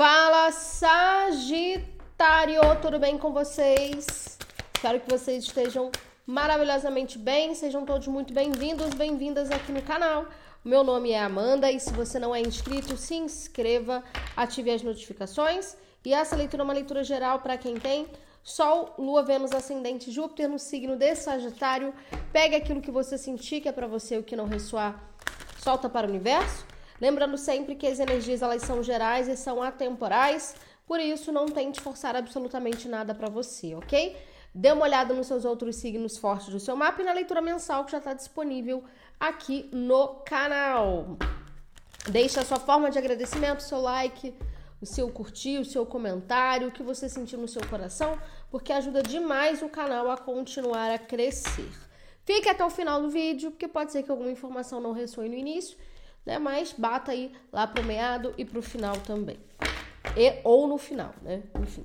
Fala Sagitário, tudo bem com vocês? Espero que vocês estejam maravilhosamente bem, sejam todos muito bem-vindos, bem-vindas aqui no canal. Meu nome é Amanda e se você não é inscrito, se inscreva, ative as notificações. E essa leitura é uma leitura geral para quem tem Sol, Lua, Vênus, Ascendente, Júpiter no signo de Sagitário. Pegue aquilo que você sentir que é para você, o que não ressoar, solta para o universo. Lembrando sempre que as energias elas são gerais e são atemporais, por isso não tente forçar absolutamente nada para você, ok? Dê uma olhada nos seus outros signos fortes do seu mapa e na leitura mensal que já está disponível aqui no canal. Deixe a sua forma de agradecimento, seu like, o seu curtir, o seu comentário, o que você sentiu no seu coração, porque ajuda demais o canal a continuar a crescer. Fique até o final do vídeo, porque pode ser que alguma informação não ressoe no início né? Mas bata aí lá pro meado e pro final também. E, ou no final, né? Enfim.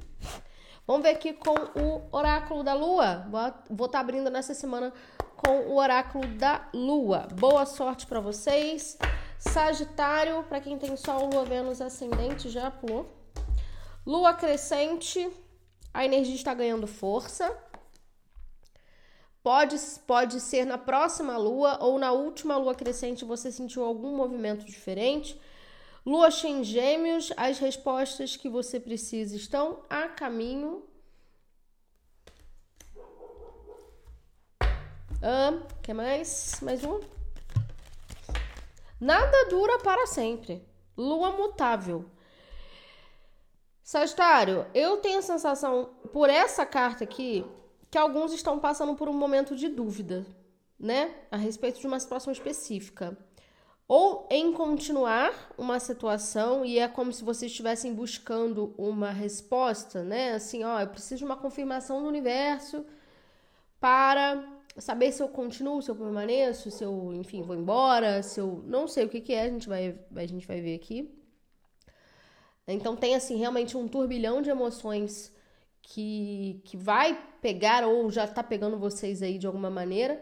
Vamos ver aqui com o oráculo da lua. Vou estar tá abrindo nessa semana com o oráculo da lua. Boa sorte para vocês. Sagitário, para quem tem Sol, Lua, Vênus, Ascendente, já pulou. Lua crescente, a energia está ganhando força. Pode, pode ser na próxima lua ou na última lua crescente você sentiu algum movimento diferente. Lua cheia em gêmeos, as respostas que você precisa estão a caminho. Ah, que mais? Mais um. Nada dura para sempre. Lua mutável. Sagitário, eu tenho a sensação, por essa carta aqui, que alguns estão passando por um momento de dúvida, né, a respeito de uma situação específica. Ou em continuar uma situação e é como se vocês estivessem buscando uma resposta, né? Assim, ó, eu preciso de uma confirmação do universo para saber se eu continuo, se eu permaneço, se eu, enfim, vou embora, se eu não sei o que, que é, a gente vai, a gente vai ver aqui. Então tem assim realmente um turbilhão de emoções que, que vai pegar ou já está pegando vocês aí de alguma maneira.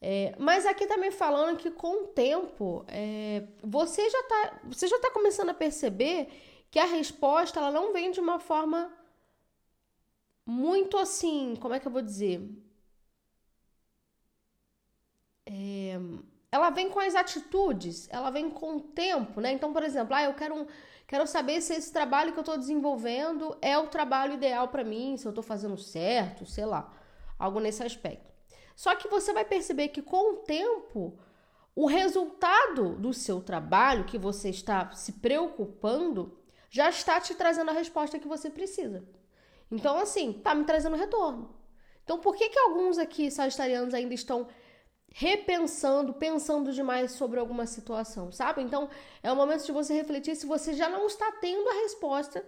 É, mas aqui também tá falando que com o tempo é, você já está você já tá começando a perceber que a resposta ela não vem de uma forma muito assim, como é que eu vou dizer? É, ela vem com as atitudes, ela vem com o tempo, né? Então, por exemplo, ah, eu quero um, Quero saber se esse trabalho que eu estou desenvolvendo é o trabalho ideal para mim, se eu estou fazendo certo, sei lá, algo nesse aspecto. Só que você vai perceber que com o tempo, o resultado do seu trabalho que você está se preocupando já está te trazendo a resposta que você precisa. Então, assim, tá me trazendo retorno. Então, por que que alguns aqui sagitarianos ainda estão repensando, pensando demais sobre alguma situação, sabe? Então, é o momento de você refletir se você já não está tendo a resposta,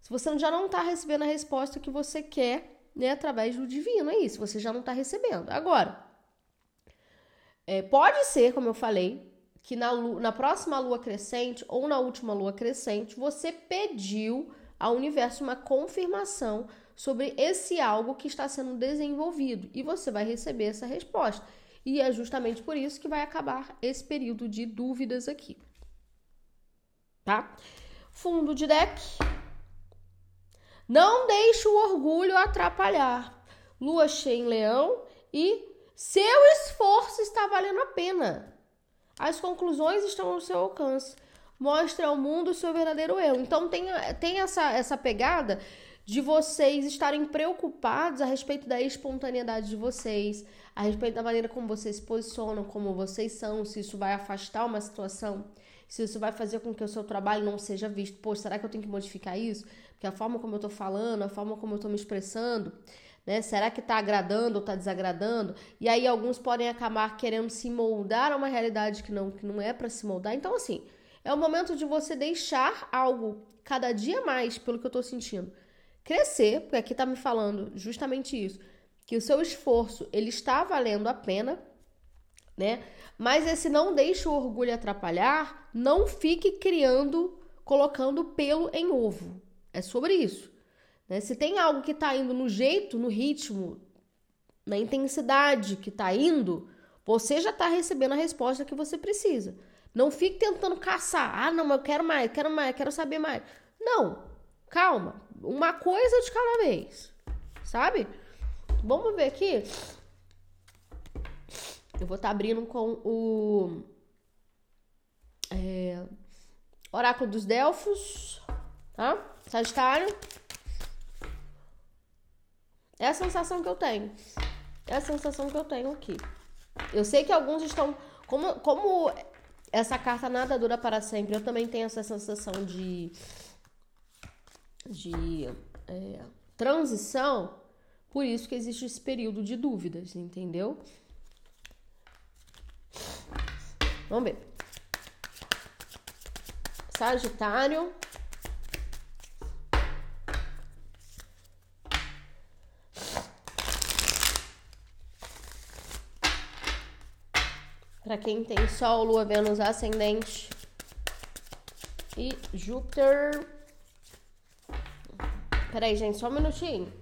se você já não está recebendo a resposta que você quer, né, através do divino, é isso, você já não está recebendo. Agora, é, pode ser, como eu falei, que na, na próxima lua crescente ou na última lua crescente, você pediu ao universo uma confirmação sobre esse algo que está sendo desenvolvido e você vai receber essa resposta. E é justamente por isso que vai acabar esse período de dúvidas aqui. Tá? Fundo de deck. Não deixe o orgulho atrapalhar. Lua cheia em leão e seu esforço está valendo a pena. As conclusões estão ao seu alcance. Mostre ao mundo o seu verdadeiro eu. Então tem, tem essa, essa pegada de vocês estarem preocupados a respeito da espontaneidade de vocês, a respeito da maneira como vocês se posicionam, como vocês são, se isso vai afastar uma situação, se isso vai fazer com que o seu trabalho não seja visto. Pô, será que eu tenho que modificar isso? Porque a forma como eu tô falando, a forma como eu tô me expressando, né? Será que tá agradando ou tá desagradando? E aí alguns podem acabar querendo se moldar a uma realidade que não, que não é para se moldar. Então, assim, é o momento de você deixar algo cada dia mais, pelo que eu tô sentindo crescer, porque aqui está me falando justamente isso, que o seu esforço ele está valendo a pena, né? Mas esse não deixe o orgulho atrapalhar, não fique criando, colocando pelo em ovo. É sobre isso. Né? Se tem algo que está indo no jeito, no ritmo, na intensidade que está indo, você já está recebendo a resposta que você precisa. Não fique tentando caçar. Ah, não, eu quero mais, quero mais, quero saber mais. Não, calma, uma coisa de cada vez, sabe? Vamos ver aqui. Eu vou estar tá abrindo com o é, Oráculo dos Delfos, tá? Sagitário. É a sensação que eu tenho. É a sensação que eu tenho aqui. Eu sei que alguns estão. Como, como essa carta nada dura para sempre, eu também tenho essa sensação de. de é, transição. Por isso que existe esse período de dúvidas, entendeu? Vamos ver. Sagitário. Para quem tem Sol, Lua, Vênus, Ascendente e Júpiter. Peraí, gente, só um minutinho.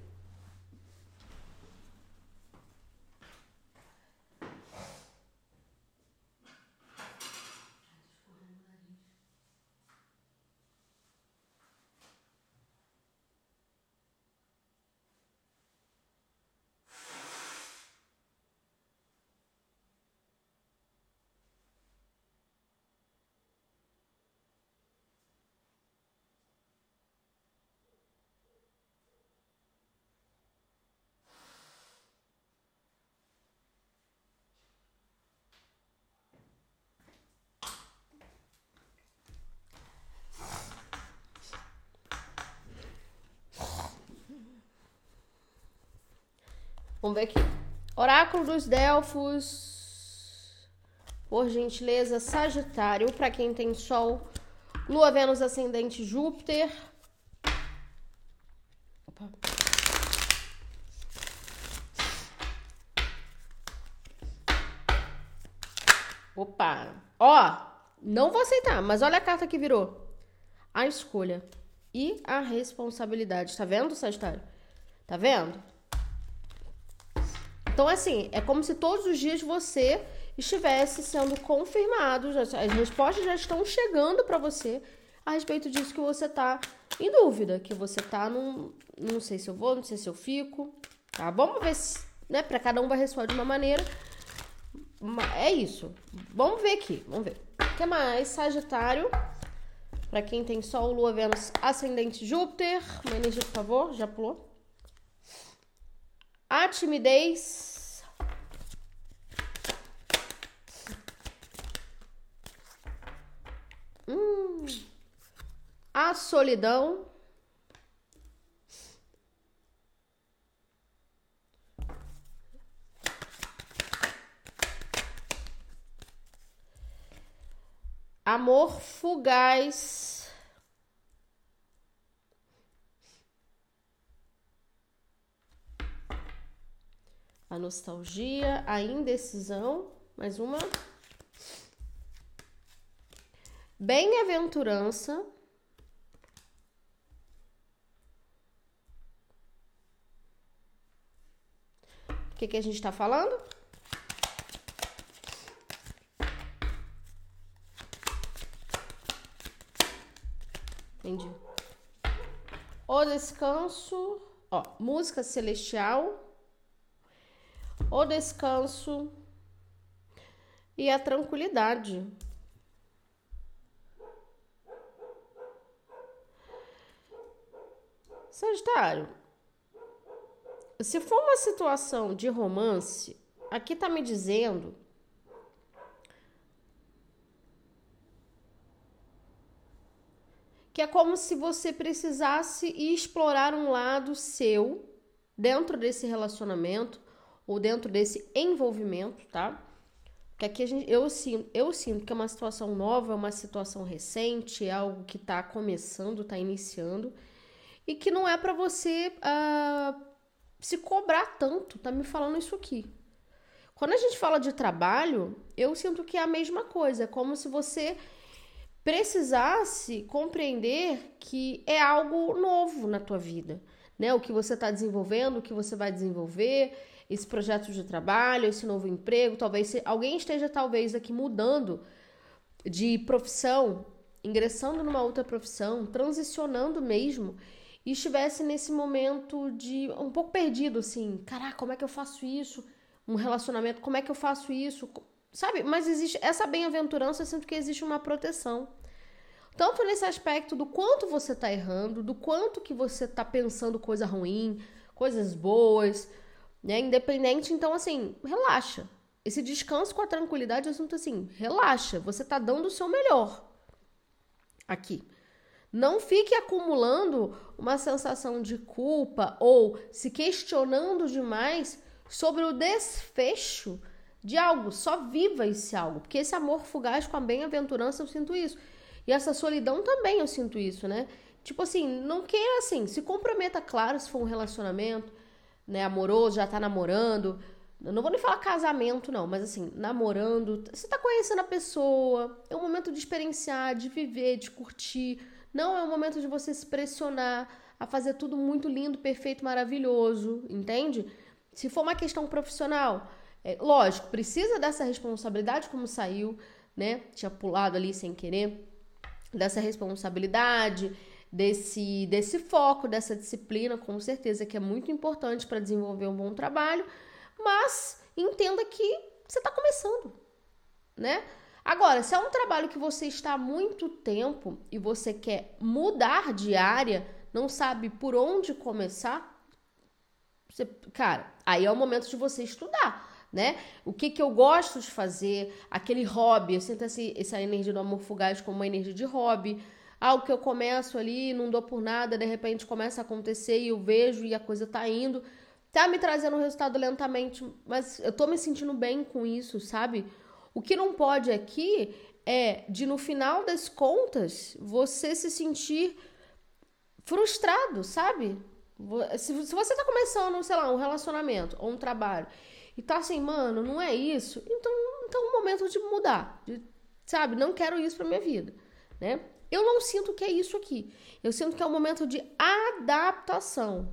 Vamos ver aqui. Oráculo dos Delfos. Por gentileza, Sagitário, para quem tem Sol, Lua, Vênus, Ascendente, Júpiter. Opa. Opa. Ó, não vou aceitar, mas olha a carta que virou. A escolha e a responsabilidade. Tá vendo, Sagitário? Tá vendo? Então, assim, é como se todos os dias você estivesse sendo confirmado, as respostas já estão chegando para você a respeito disso que você tá em dúvida, que você tá num. Não sei se eu vou, não sei se eu fico. Tá? Vamos ver se. Né? Pra cada um vai responder de uma maneira. É isso. Vamos ver aqui. Vamos ver. O que mais? Sagitário. Para quem tem Sol, Lua, Vênus, Ascendente, Júpiter. Uma energia, por favor. Já pulou. A timidez. Hum, a solidão. Amor fugaz. A nostalgia, a indecisão, mais uma. Bem-aventurança. O que, que a gente está falando? Entendi. O descanso, ó, música celestial o descanso e a tranquilidade. Sagitário, se for uma situação de romance, aqui tá me dizendo que é como se você precisasse explorar um lado seu dentro desse relacionamento ou dentro desse envolvimento, tá? Porque aqui gente, eu, sinto, eu sinto que é uma situação nova, é uma situação recente, é algo que está começando, está iniciando, e que não é para você uh, se cobrar tanto, tá me falando isso aqui. Quando a gente fala de trabalho, eu sinto que é a mesma coisa, é como se você precisasse compreender que é algo novo na tua vida, né? O que você está desenvolvendo, o que você vai desenvolver, esse projeto de trabalho, esse novo emprego, talvez alguém esteja talvez aqui mudando de profissão ingressando numa outra profissão, transicionando mesmo, e estivesse nesse momento de um pouco perdido, assim, caraca, como é que eu faço isso? Um relacionamento, como é que eu faço isso? Sabe? Mas existe essa bem-aventurança, eu sinto que existe uma proteção. Tanto nesse aspecto do quanto você tá errando, do quanto que você tá pensando coisa ruim, coisas boas, né? Independente, então assim, relaxa. Esse descanso com a tranquilidade, eu sinto assim, relaxa, você tá dando o seu melhor aqui. Não fique acumulando uma sensação de culpa ou se questionando demais sobre o desfecho de algo. Só viva esse algo, porque esse amor fugaz com a bem-aventurança eu sinto isso. E essa solidão também eu sinto isso, né? Tipo assim, não queira assim, se comprometa, claro, se for um relacionamento, né, amoroso, já tá namorando. Eu não vou nem falar casamento, não, mas assim, namorando, você tá conhecendo a pessoa, é um momento de experienciar, de viver, de curtir. Não é um momento de você se pressionar a fazer tudo muito lindo, perfeito, maravilhoso, entende? Se for uma questão profissional, é, lógico, precisa dessa responsabilidade, como saiu, né? Tinha pulado ali sem querer, dessa responsabilidade, desse, desse foco, dessa disciplina, com certeza que é muito importante para desenvolver um bom trabalho, mas entenda que você está começando, né? Agora, se é um trabalho que você está há muito tempo e você quer mudar de área, não sabe por onde começar, você, cara, aí é o momento de você estudar, né? O que que eu gosto de fazer, aquele hobby, eu sinto essa, energia do amor fugaz como uma energia de hobby, algo que eu começo ali, não dou por nada, de repente começa a acontecer e eu vejo e a coisa tá indo, tá me trazendo um resultado lentamente, mas eu tô me sentindo bem com isso, sabe? O que não pode aqui é de no final das contas você se sentir frustrado, sabe? Se você tá começando, sei lá, um relacionamento ou um trabalho e tá assim, mano, não é isso, então, então é um momento de mudar, de, sabe? Não quero isso pra minha vida, né? Eu não sinto que é isso aqui. Eu sinto que é um momento de adaptação.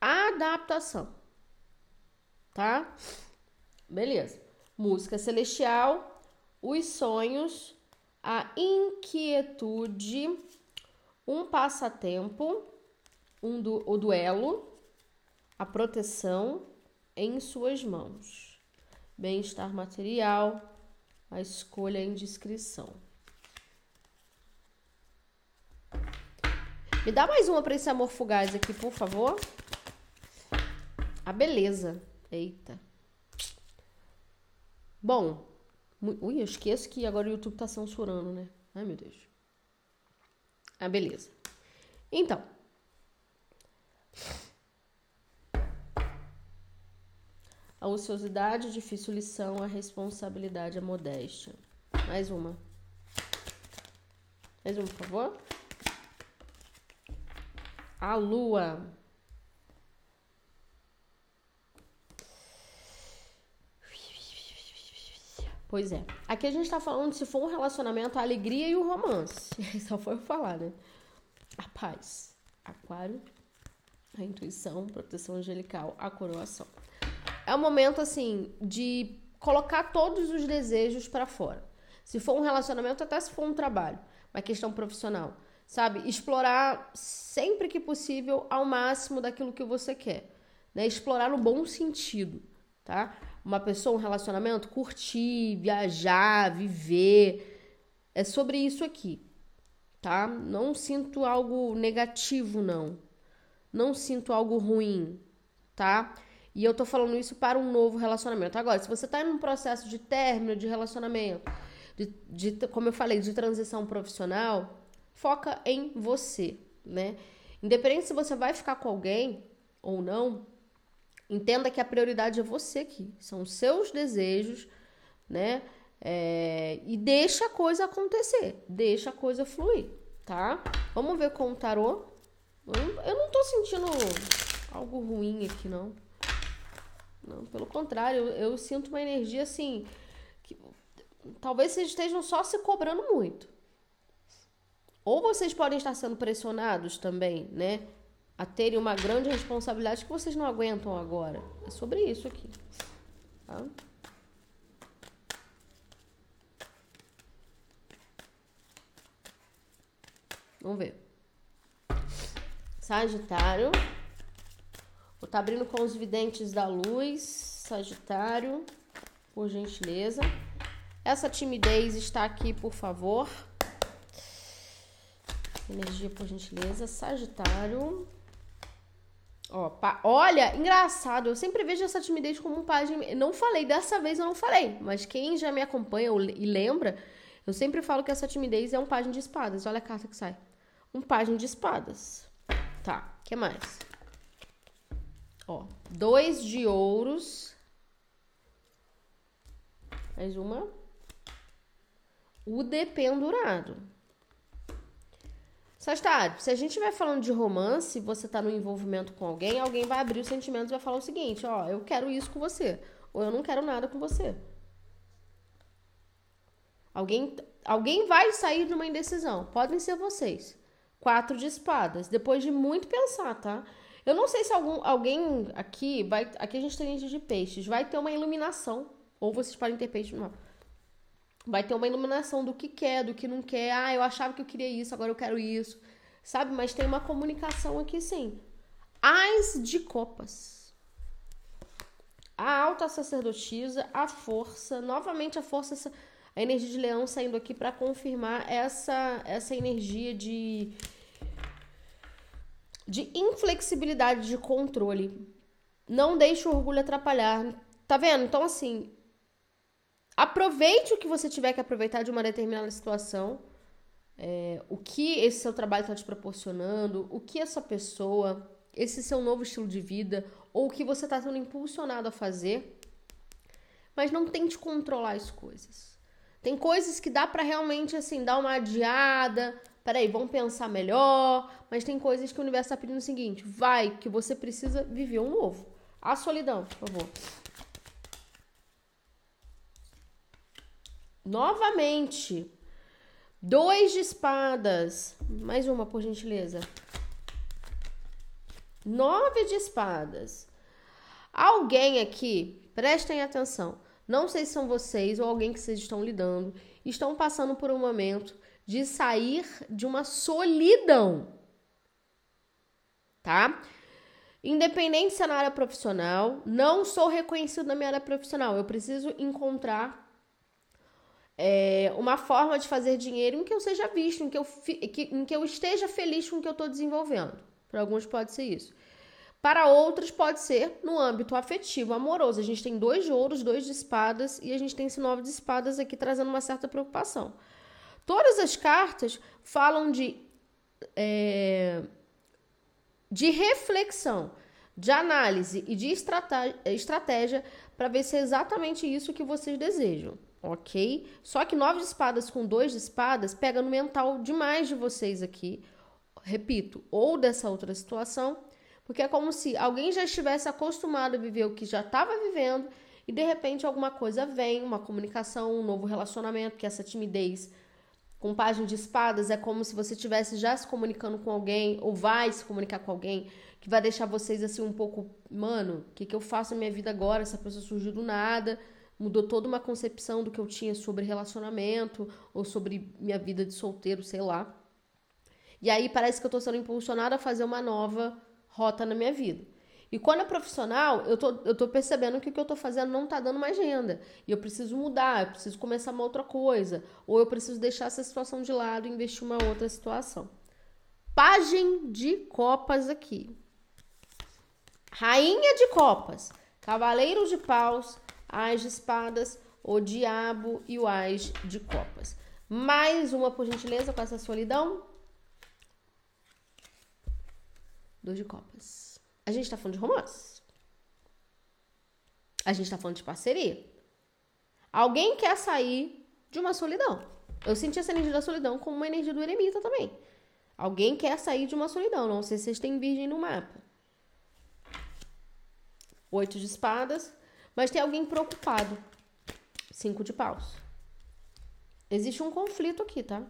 Adaptação. Tá? Beleza. Música celestial, os sonhos, a inquietude, um passatempo, um du o duelo, a proteção em suas mãos bem-estar material, a escolha e a indiscrição. Me dá mais uma para esse amor fugaz aqui, por favor. A beleza. Eita. Bom. Ui, eu esqueço que agora o YouTube tá censurando, né? Ai, meu Deus. A beleza. Então. A ociosidade, difícil lição, a responsabilidade, a modéstia. Mais uma. Mais uma, por favor. A lua. Pois é. Aqui a gente tá falando se for um relacionamento, a alegria e o romance. Só foi eu falar, né? A paz. Aquário. A intuição, proteção angelical, a coroação é um momento assim de colocar todos os desejos para fora. Se for um relacionamento, até se for um trabalho, uma questão profissional, sabe? Explorar sempre que possível ao máximo daquilo que você quer, né? Explorar no bom sentido, tá? Uma pessoa, um relacionamento, curtir, viajar, viver, é sobre isso aqui, tá? Não sinto algo negativo, não. Não sinto algo ruim, tá? E eu tô falando isso para um novo relacionamento. Agora, se você tá em um processo de término de relacionamento, de, de, como eu falei, de transição profissional, foca em você, né? Independente se você vai ficar com alguém ou não, entenda que a prioridade é você aqui. São os seus desejos, né? É, e deixa a coisa acontecer, deixa a coisa fluir, tá? Vamos ver com o tarô. Eu não tô sentindo algo ruim aqui, não. Não, pelo contrário, eu, eu sinto uma energia assim. Que, talvez vocês estejam só se cobrando muito. Ou vocês podem estar sendo pressionados também, né? A terem uma grande responsabilidade que vocês não aguentam agora. É sobre isso aqui. Tá? Vamos ver. Sagitário. Estar tá abrindo com os videntes da luz. Sagitário, por gentileza. Essa timidez está aqui, por favor. Energia, por gentileza. Sagitário. Ó. Olha, engraçado, eu sempre vejo essa timidez como um pajem. Não falei, dessa vez eu não falei, mas quem já me acompanha e lembra, eu sempre falo que essa timidez é um pajem de espadas. Olha a carta que sai. Um pajem de espadas. Tá, que mais? Ó, dois de ouros. Mais uma. O dependurado. Sagitário, se a gente vai falando de romance, você tá no envolvimento com alguém, alguém vai abrir os sentimentos e vai falar o seguinte, ó, eu quero isso com você, ou eu não quero nada com você. Alguém, alguém vai sair de uma indecisão, podem ser vocês. Quatro de espadas, depois de muito pensar, tá? Eu não sei se algum, alguém aqui vai. Aqui a gente tem gente de peixes, vai ter uma iluminação. Ou vocês podem ter peixes não. Vai ter uma iluminação do que quer, do que não quer. Ah, eu achava que eu queria isso, agora eu quero isso. Sabe? Mas tem uma comunicação aqui sim. As de copas. A alta sacerdotisa, a força, novamente a força, a energia de leão saindo aqui para confirmar essa, essa energia de, de inflexibilidade de controle. Não deixe o orgulho atrapalhar. Tá vendo? Então, assim, Aproveite o que você tiver que aproveitar de uma determinada situação. É, o que esse seu trabalho está te proporcionando, o que essa pessoa, esse seu novo estilo de vida, ou o que você está sendo impulsionado a fazer. Mas não tente controlar as coisas. Tem coisas que dá para realmente assim dar uma adiada. Peraí, vamos pensar melhor. Mas tem coisas que o universo está pedindo o seguinte: vai, que você precisa viver um novo. A solidão, por favor. Novamente. Dois de espadas. Mais uma, por gentileza. Nove de espadas. Alguém aqui, prestem atenção. Não sei se são vocês ou alguém que vocês estão lidando, estão passando por um momento de sair de uma solidão. Tá? Independente na área profissional, não sou reconhecido na minha área profissional. Eu preciso encontrar é, uma forma de fazer dinheiro em que eu seja visto, em que eu, que, em que eu esteja feliz com o que eu estou desenvolvendo. Para alguns pode ser isso. Para outros pode ser no âmbito afetivo, amoroso. A gente tem dois de ouros, dois de espadas e a gente tem esse nove de espadas aqui trazendo uma certa preocupação. Todas as cartas falam de, é, de reflexão, de análise e de estratégia para ver se é exatamente isso que vocês desejam ok? Só que nove de espadas com dois de espadas pega no mental demais de vocês aqui. Repito, ou dessa outra situação, porque é como se alguém já estivesse acostumado a viver o que já estava vivendo e de repente alguma coisa vem, uma comunicação, um novo relacionamento, que essa timidez com página de espadas é como se você estivesse já se comunicando com alguém ou vai se comunicar com alguém que vai deixar vocês assim um pouco, mano, o que, que eu faço na minha vida agora? Essa pessoa surgiu do nada mudou toda uma concepção do que eu tinha sobre relacionamento ou sobre minha vida de solteiro, sei lá. E aí parece que eu tô sendo impulsionada a fazer uma nova rota na minha vida. E quando é profissional, eu tô, eu tô percebendo que o que eu tô fazendo não tá dando mais renda. E eu preciso mudar, eu preciso começar uma outra coisa. Ou eu preciso deixar essa situação de lado e investir uma outra situação. Pagem de copas aqui. Rainha de copas. Cavaleiro de paus as de espadas, o diabo e o as de copas. Mais uma, por gentileza, com essa solidão. Dois de copas. A gente tá falando de romance. A gente tá falando de parceria. Alguém quer sair de uma solidão. Eu senti essa energia da solidão como uma energia do eremita também. Alguém quer sair de uma solidão. Não sei se vocês têm virgem no mapa. Oito de espadas. Mas tem alguém preocupado. Cinco de paus. Existe um conflito aqui, tá?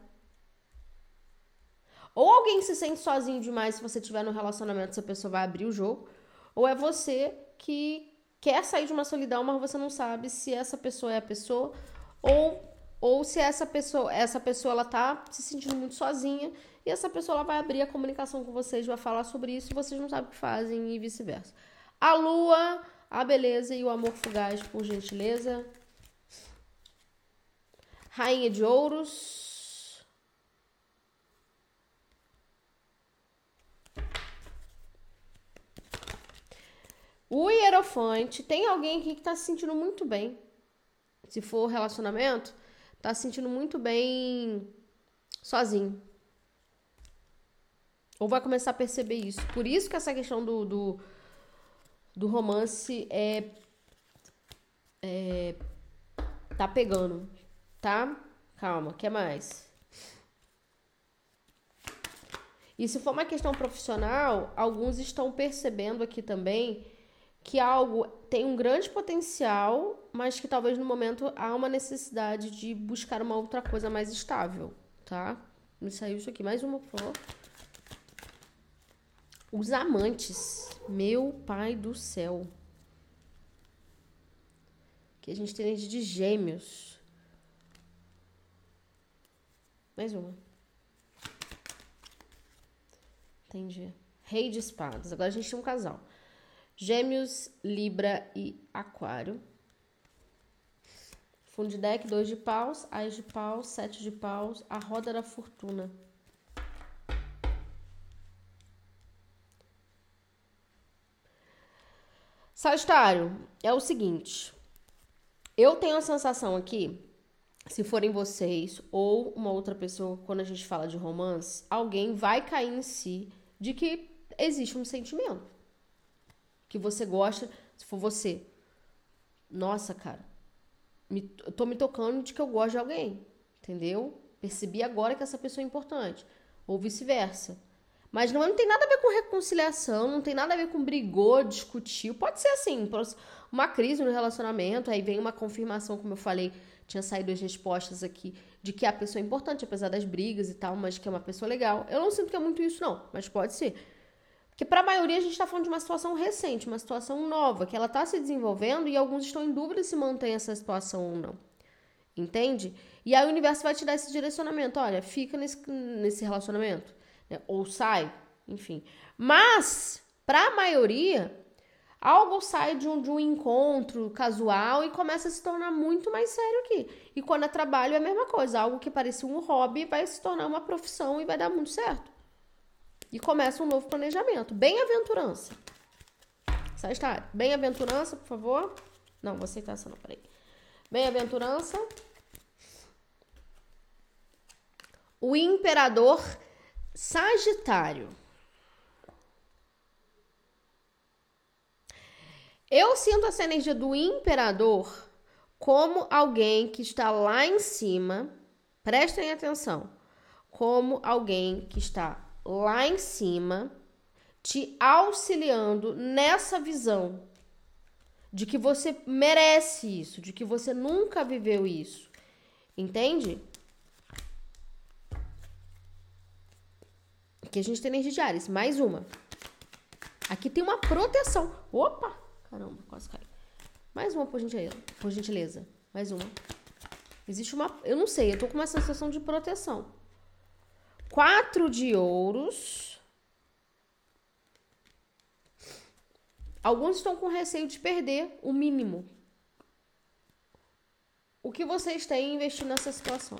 Ou alguém se sente sozinho demais se você tiver no relacionamento, essa pessoa vai abrir o jogo. Ou é você que quer sair de uma solidão, mas você não sabe se essa pessoa é a pessoa. Ou ou se essa pessoa, essa pessoa ela tá se sentindo muito sozinha e essa pessoa ela vai abrir a comunicação com vocês, vai falar sobre isso e vocês não sabem o que fazem e vice-versa. A lua, a beleza e o amor fugaz, por gentileza. Rainha de ouros. O hierofante. Tem alguém aqui que tá se sentindo muito bem. Se for relacionamento, tá se sentindo muito bem sozinho. Ou vai começar a perceber isso. Por isso que essa questão do, do, do romance é, é. Tá pegando, tá? Calma, quer mais? E se for uma questão profissional, alguns estão percebendo aqui também que algo tem um grande potencial, mas que talvez no momento há uma necessidade de buscar uma outra coisa mais estável, tá? Me saiu isso aqui, mais uma, por favor. Os amantes. Meu pai do céu. Que a gente tem de gêmeos. Mais uma. Entendi. Rei de espadas. Agora a gente tem um casal. Gêmeos, Libra e Aquário. Fundo de deck, dois de paus, ais de paus, sete de paus, a roda da fortuna. Sagitário, é o seguinte. Eu tenho a sensação aqui, se forem vocês ou uma outra pessoa, quando a gente fala de romance, alguém vai cair em si de que existe um sentimento. Que você gosta, se for você. Nossa, cara, me, eu tô me tocando de que eu gosto de alguém, entendeu? Percebi agora que essa pessoa é importante. Ou vice-versa. Mas não, não tem nada a ver com reconciliação, não tem nada a ver com brigou, discutiu. Pode ser assim, uma crise no relacionamento, aí vem uma confirmação, como eu falei, tinha saído as respostas aqui, de que a pessoa é importante, apesar das brigas e tal, mas que é uma pessoa legal. Eu não sinto que é muito isso, não, mas pode ser. Porque para a maioria a gente está falando de uma situação recente, uma situação nova, que ela está se desenvolvendo e alguns estão em dúvida se mantém essa situação ou não. Entende? E aí o universo vai te dar esse direcionamento. Olha, fica nesse, nesse relacionamento né? ou sai, enfim. Mas, para a maioria, algo sai de um, de um encontro casual e começa a se tornar muito mais sério aqui. E quando é trabalho, é a mesma coisa. Algo que parecia um hobby vai se tornar uma profissão e vai dar muito certo. E começa um novo planejamento. Bem-aventurança. Sagitário, bem-aventurança, por favor. Não, você tá essa não, peraí. Bem-aventurança. O imperador Sagitário. Eu sinto essa energia do imperador como alguém que está lá em cima. Prestem atenção. Como alguém que está lá em cima, te auxiliando nessa visão de que você merece isso, de que você nunca viveu isso. Entende? Aqui a gente tem energia de Ares. Mais uma. Aqui tem uma proteção. Opa! Caramba, quase caiu. Mais uma, por gentileza. Por gentileza. Mais uma. Existe uma... Eu não sei, eu tô com uma sensação de proteção. Quatro de ouros. Alguns estão com receio de perder o mínimo. O que vocês têm investido nessa situação?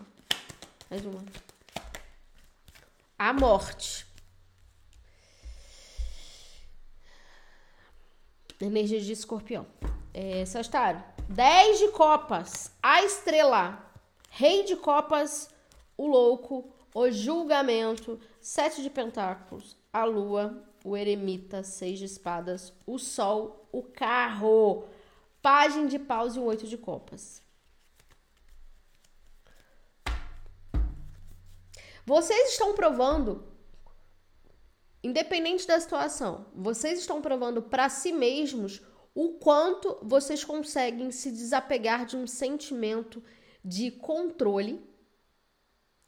Mais uma a morte. Energia de escorpião. É, Sagitário. 10 de copas. A estrela. Rei de copas. O louco. O julgamento. Sete de pentáculos. A lua. O eremita. Seis de espadas. O sol. O carro. Página de paus e o oito de copas. Vocês estão provando, independente da situação, vocês estão provando para si mesmos o quanto vocês conseguem se desapegar de um sentimento de controle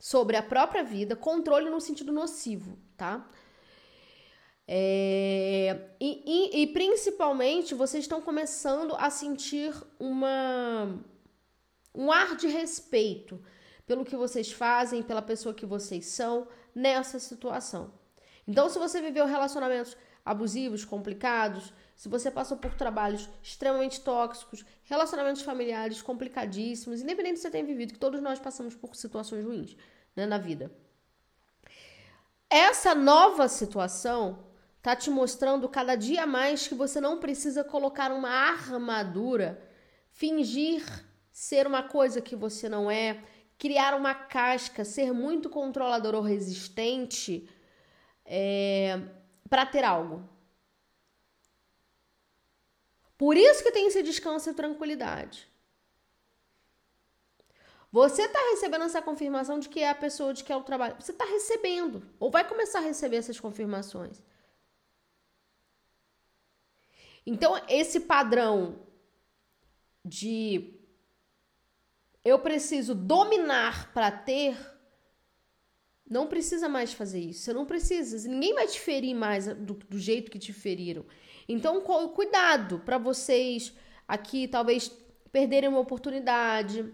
sobre a própria vida, controle no sentido nocivo, tá? É, e, e, e, principalmente vocês estão começando a sentir uma um ar de respeito pelo que vocês fazem, pela pessoa que vocês são nessa situação. Então, se você viveu relacionamentos abusivos, complicados, se você passou por trabalhos extremamente tóxicos, relacionamentos familiares complicadíssimos, independente se você tem vivido, que todos nós passamos por situações ruins né, na vida. Essa nova situação tá te mostrando cada dia mais que você não precisa colocar uma armadura, fingir ser uma coisa que você não é, criar uma casca, ser muito controlador ou resistente é, para ter algo. Por isso que tem esse descanso e tranquilidade. Você está recebendo essa confirmação de que é a pessoa de que é o trabalho. Você está recebendo, ou vai começar a receber essas confirmações. Então, esse padrão de eu preciso dominar para ter, não precisa mais fazer isso. Você não precisa. Ninguém vai te ferir mais do, do jeito que te feriram. Então, cuidado para vocês aqui talvez perderem uma oportunidade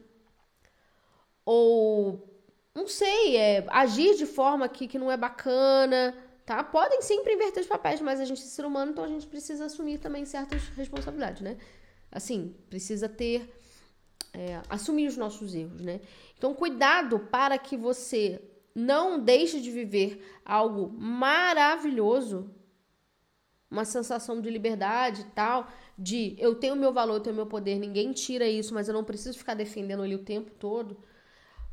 ou não sei, é, agir de forma que, que não é bacana, tá? Podem sempre inverter os papéis, mas a gente é ser humano, então a gente precisa assumir também certas responsabilidades, né? Assim, precisa ter é, assumir os nossos erros, né? Então, cuidado para que você não deixe de viver algo maravilhoso, uma sensação de liberdade e tal, de eu tenho meu valor, eu tenho meu poder, ninguém tira isso, mas eu não preciso ficar defendendo ele o tempo todo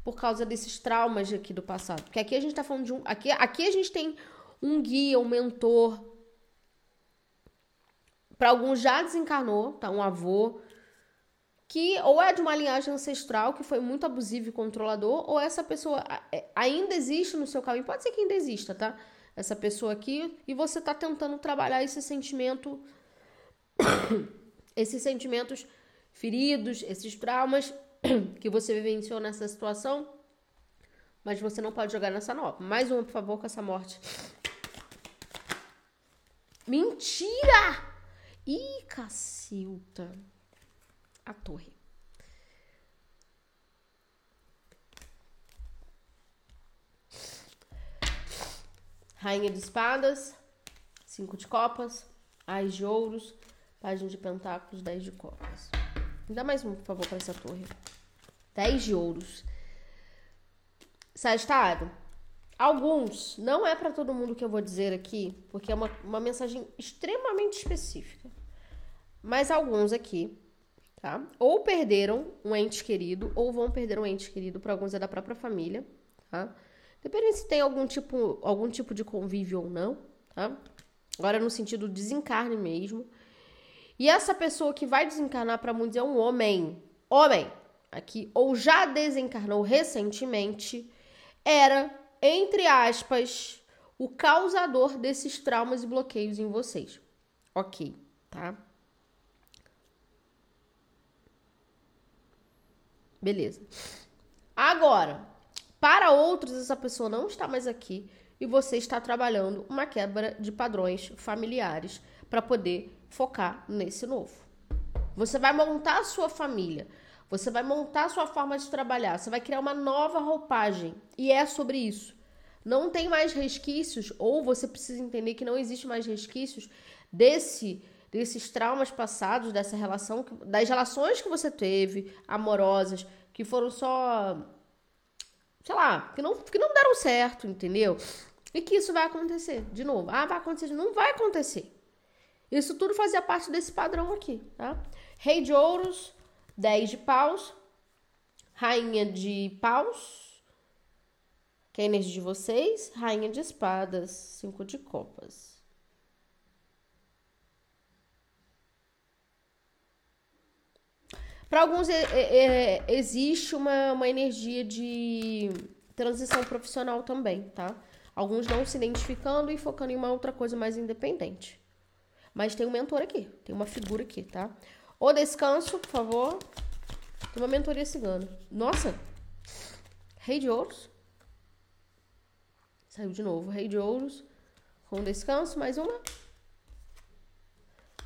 por causa desses traumas aqui do passado. Porque aqui a gente tá falando de um, aqui, aqui a gente tem um guia, um mentor. Para alguns já desencarnou, tá? Um avô, que ou é de uma linhagem ancestral que foi muito abusivo e controlador, ou essa pessoa é, ainda existe no seu caminho. Pode ser que ainda exista, tá? Essa pessoa aqui, e você tá tentando trabalhar esse sentimento, esses sentimentos feridos, esses traumas que você vivenciou nessa situação, mas você não pode jogar nessa nova. Mais uma, por favor, com essa morte. Mentira! Ih, cacilta a torre. Rainha de espadas, cinco de copas, ais de ouros, página de pentáculos, dez de copas. Me dá mais um, por favor, para essa torre. Dez de ouros. Sagitário, alguns, não é para todo mundo que eu vou dizer aqui, porque é uma, uma mensagem extremamente específica. Mas alguns aqui tá? Ou perderam um ente querido, ou vão perder um ente querido, para alguns é da própria família, tá? Depende se tem algum tipo, algum tipo de convívio ou não, tá? Agora no sentido desencarne mesmo. E essa pessoa que vai desencarnar para muitos é um homem. Homem, aqui, ou já desencarnou recentemente, era, entre aspas, o causador desses traumas e bloqueios em vocês. Ok, tá? Beleza. Agora, para outros, essa pessoa não está mais aqui e você está trabalhando uma quebra de padrões familiares para poder focar nesse novo. Você vai montar a sua família, você vai montar a sua forma de trabalhar, você vai criar uma nova roupagem e é sobre isso. Não tem mais resquícios, ou você precisa entender que não existe mais resquícios desse desses traumas passados, dessa relação, das relações que você teve, amorosas, que foram só. sei lá, que não, que não deram certo, entendeu? E que isso vai acontecer de novo. Ah, vai acontecer. Não vai acontecer. Isso tudo fazia parte desse padrão aqui, tá? Rei de ouros, 10 de paus, rainha de paus, que é a energia de vocês, rainha de espadas, 5 de copas. Para alguns é, é, é, existe uma, uma energia de transição profissional também, tá? Alguns não se identificando e focando em uma outra coisa mais independente. Mas tem um mentor aqui, tem uma figura aqui, tá? O descanso, por favor. Tem uma mentoria cigana. Nossa! Rei de ouros. Saiu de novo. Rei de ouros. Com descanso, mais uma.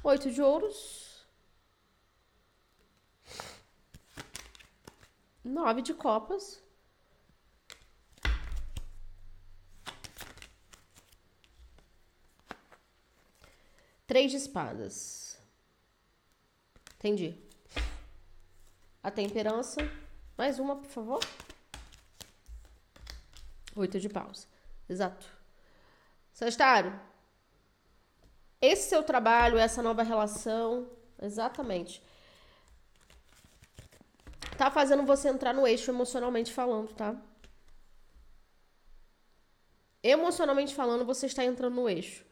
Oito de ouros. Nove de copas. Três de espadas. Entendi. A temperança. Mais uma, por favor. Oito de paus. Exato. Sagitário. Esse seu trabalho, essa nova relação, exatamente. Tá fazendo você entrar no eixo emocionalmente falando, tá? Emocionalmente falando, você está entrando no eixo.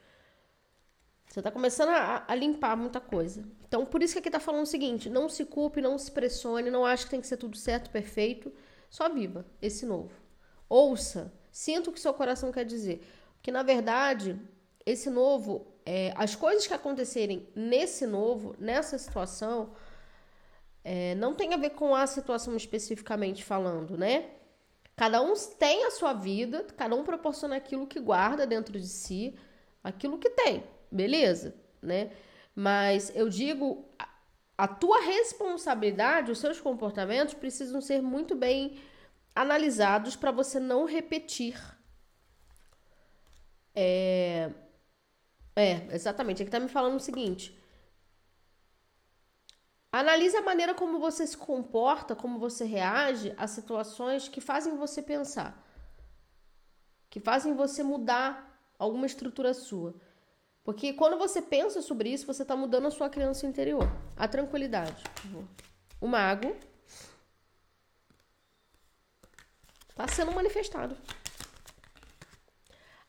Você está começando a, a, limpar muita coisa. Então, por isso que aqui está falando o seguinte: não se culpe, não se pressione, não ache que tem que ser tudo certo, perfeito. Só viva esse novo. Ouça, sinta o que seu coração quer dizer. Porque, na verdade, esse novo, é, as coisas que acontecerem nesse novo, nessa situação, é, não tem a ver com a situação especificamente falando, né? Cada um tem a sua vida, cada um proporciona aquilo que guarda dentro de si, aquilo que tem beleza, né? Mas eu digo, a tua responsabilidade, os seus comportamentos precisam ser muito bem analisados para você não repetir. É, é, exatamente. Aqui tá me falando o seguinte. Analise a maneira como você se comporta, como você reage a situações que fazem você pensar, que fazem você mudar alguma estrutura sua. Porque quando você pensa sobre isso, você está mudando a sua criança interior. A tranquilidade. O mago está sendo manifestado.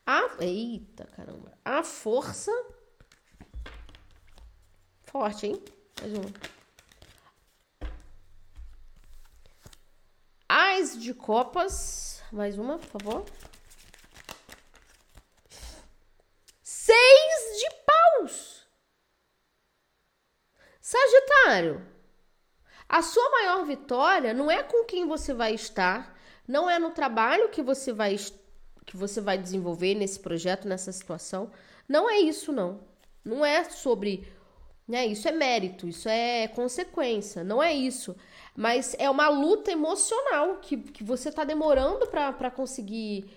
A. Eita, caramba. A força. Forte, hein? Mais uma. As de copas. Mais uma, por favor. Sagitário, a sua maior vitória não é com quem você vai estar, não é no trabalho que você vai que você vai desenvolver nesse projeto, nessa situação. Não é isso não. Não é sobre, né, isso é mérito, isso é consequência, não é isso. Mas é uma luta emocional que, que você está demorando para conseguir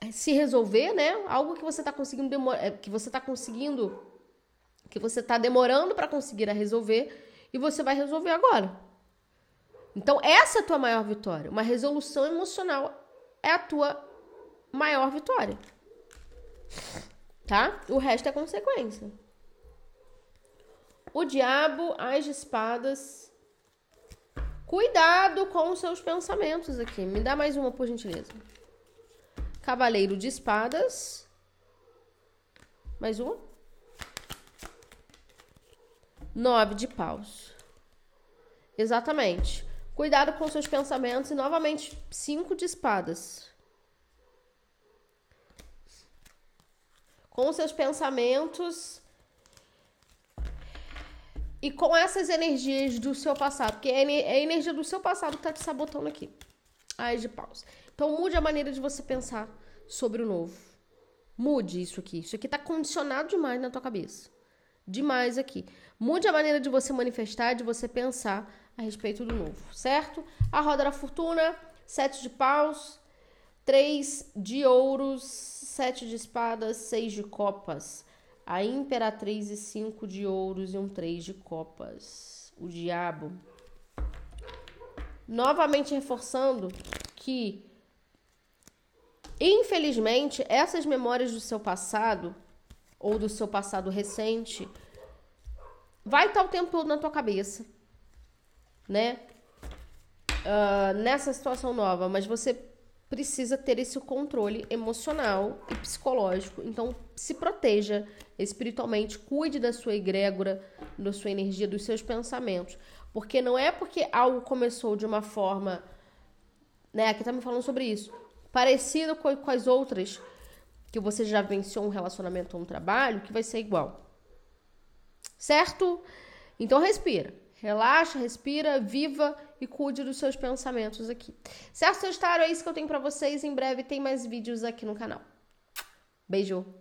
eh, se resolver, né? Algo que você está conseguindo eh, que você está conseguindo que você está demorando para conseguir resolver e você vai resolver agora. Então, essa é a tua maior vitória. Uma resolução emocional é a tua maior vitória. Tá? O resto é consequência. O diabo, as espadas. Cuidado com os seus pensamentos aqui. Me dá mais uma, por gentileza. Cavaleiro de espadas. Mais uma. Nove de paus. Exatamente. Cuidado com seus pensamentos e novamente cinco de espadas. Com seus pensamentos e com essas energias do seu passado, porque é, é a energia do seu passado que tá te sabotando aqui. As de paus. Então mude a maneira de você pensar sobre o novo. Mude isso aqui. Isso aqui tá condicionado demais na tua cabeça demais aqui. Mude a maneira de você manifestar, de você pensar a respeito do novo, certo? A roda da fortuna, sete de paus, três de ouros, sete de espadas, seis de copas. A imperatriz e cinco de ouros e um três de copas. O diabo. Novamente reforçando que, infelizmente, essas memórias do seu passado ou do seu passado recente, vai estar o tempo todo na tua cabeça, né? Uh, nessa situação nova, mas você precisa ter esse controle emocional e psicológico. Então, se proteja espiritualmente, cuide da sua egrégora, da sua energia, dos seus pensamentos. Porque não é porque algo começou de uma forma, né? Aqui tá me falando sobre isso, parecido com, com as outras que você já venceu um relacionamento ou um trabalho que vai ser igual. Certo? Então respira. Relaxa, respira, viva e cuide dos seus pensamentos aqui. Certo, Sagitário? É isso que eu tenho para vocês. Em breve tem mais vídeos aqui no canal. Beijo!